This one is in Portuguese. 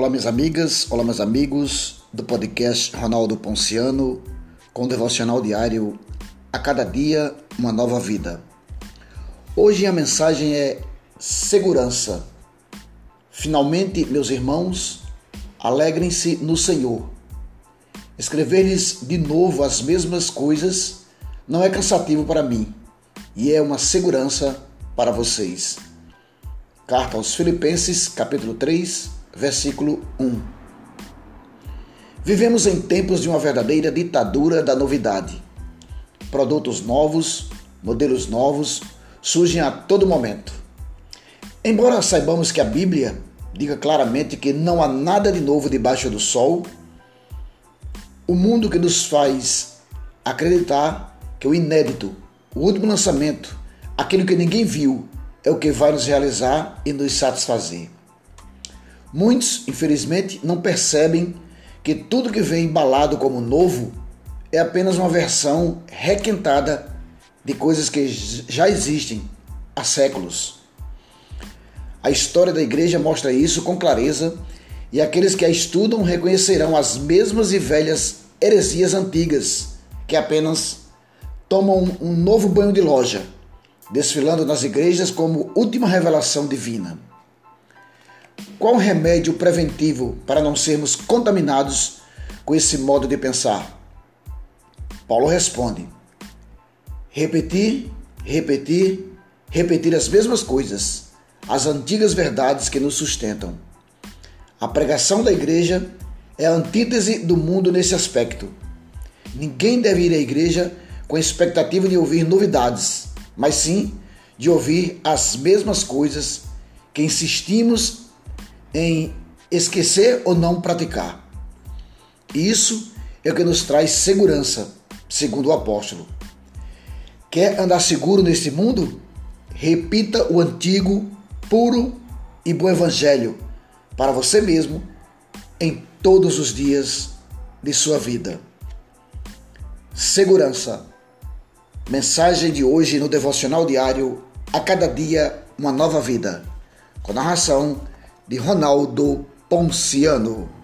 Olá, minhas amigas, olá, meus amigos do podcast Ronaldo Ponciano, com o devocional diário A Cada Dia uma Nova Vida. Hoje a mensagem é segurança. Finalmente, meus irmãos, alegrem-se no Senhor. Escrever-lhes de novo as mesmas coisas não é cansativo para mim e é uma segurança para vocês. Carta aos Filipenses, capítulo 3, versículo 1. Vivemos em tempos de uma verdadeira ditadura da novidade. Produtos novos, modelos novos surgem a todo momento. Embora saibamos que a Bíblia diga claramente que não há nada de novo debaixo do sol, o mundo que nos faz acreditar que o inédito, o último lançamento, aquilo que ninguém viu, é o que vai nos realizar e nos satisfazer. Muitos, infelizmente, não percebem que tudo que vem embalado como novo é apenas uma versão requentada de coisas que já existem há séculos. A história da igreja mostra isso com clareza e aqueles que a estudam reconhecerão as mesmas e velhas heresias antigas que apenas tomam um novo banho de loja desfilando nas igrejas como última revelação divina. Qual o remédio preventivo para não sermos contaminados com esse modo de pensar? Paulo responde: repetir, repetir, repetir as mesmas coisas, as antigas verdades que nos sustentam. A pregação da igreja é a antítese do mundo nesse aspecto. Ninguém deve ir à igreja com a expectativa de ouvir novidades mas sim de ouvir as mesmas coisas que insistimos em esquecer ou não praticar. Isso é o que nos traz segurança, segundo o apóstolo. Quer andar seguro neste mundo? Repita o antigo, puro e bom evangelho para você mesmo em todos os dias de sua vida. Segurança Mensagem de hoje no devocional diário A cada dia uma nova vida. Com narração de Ronaldo Ponciano.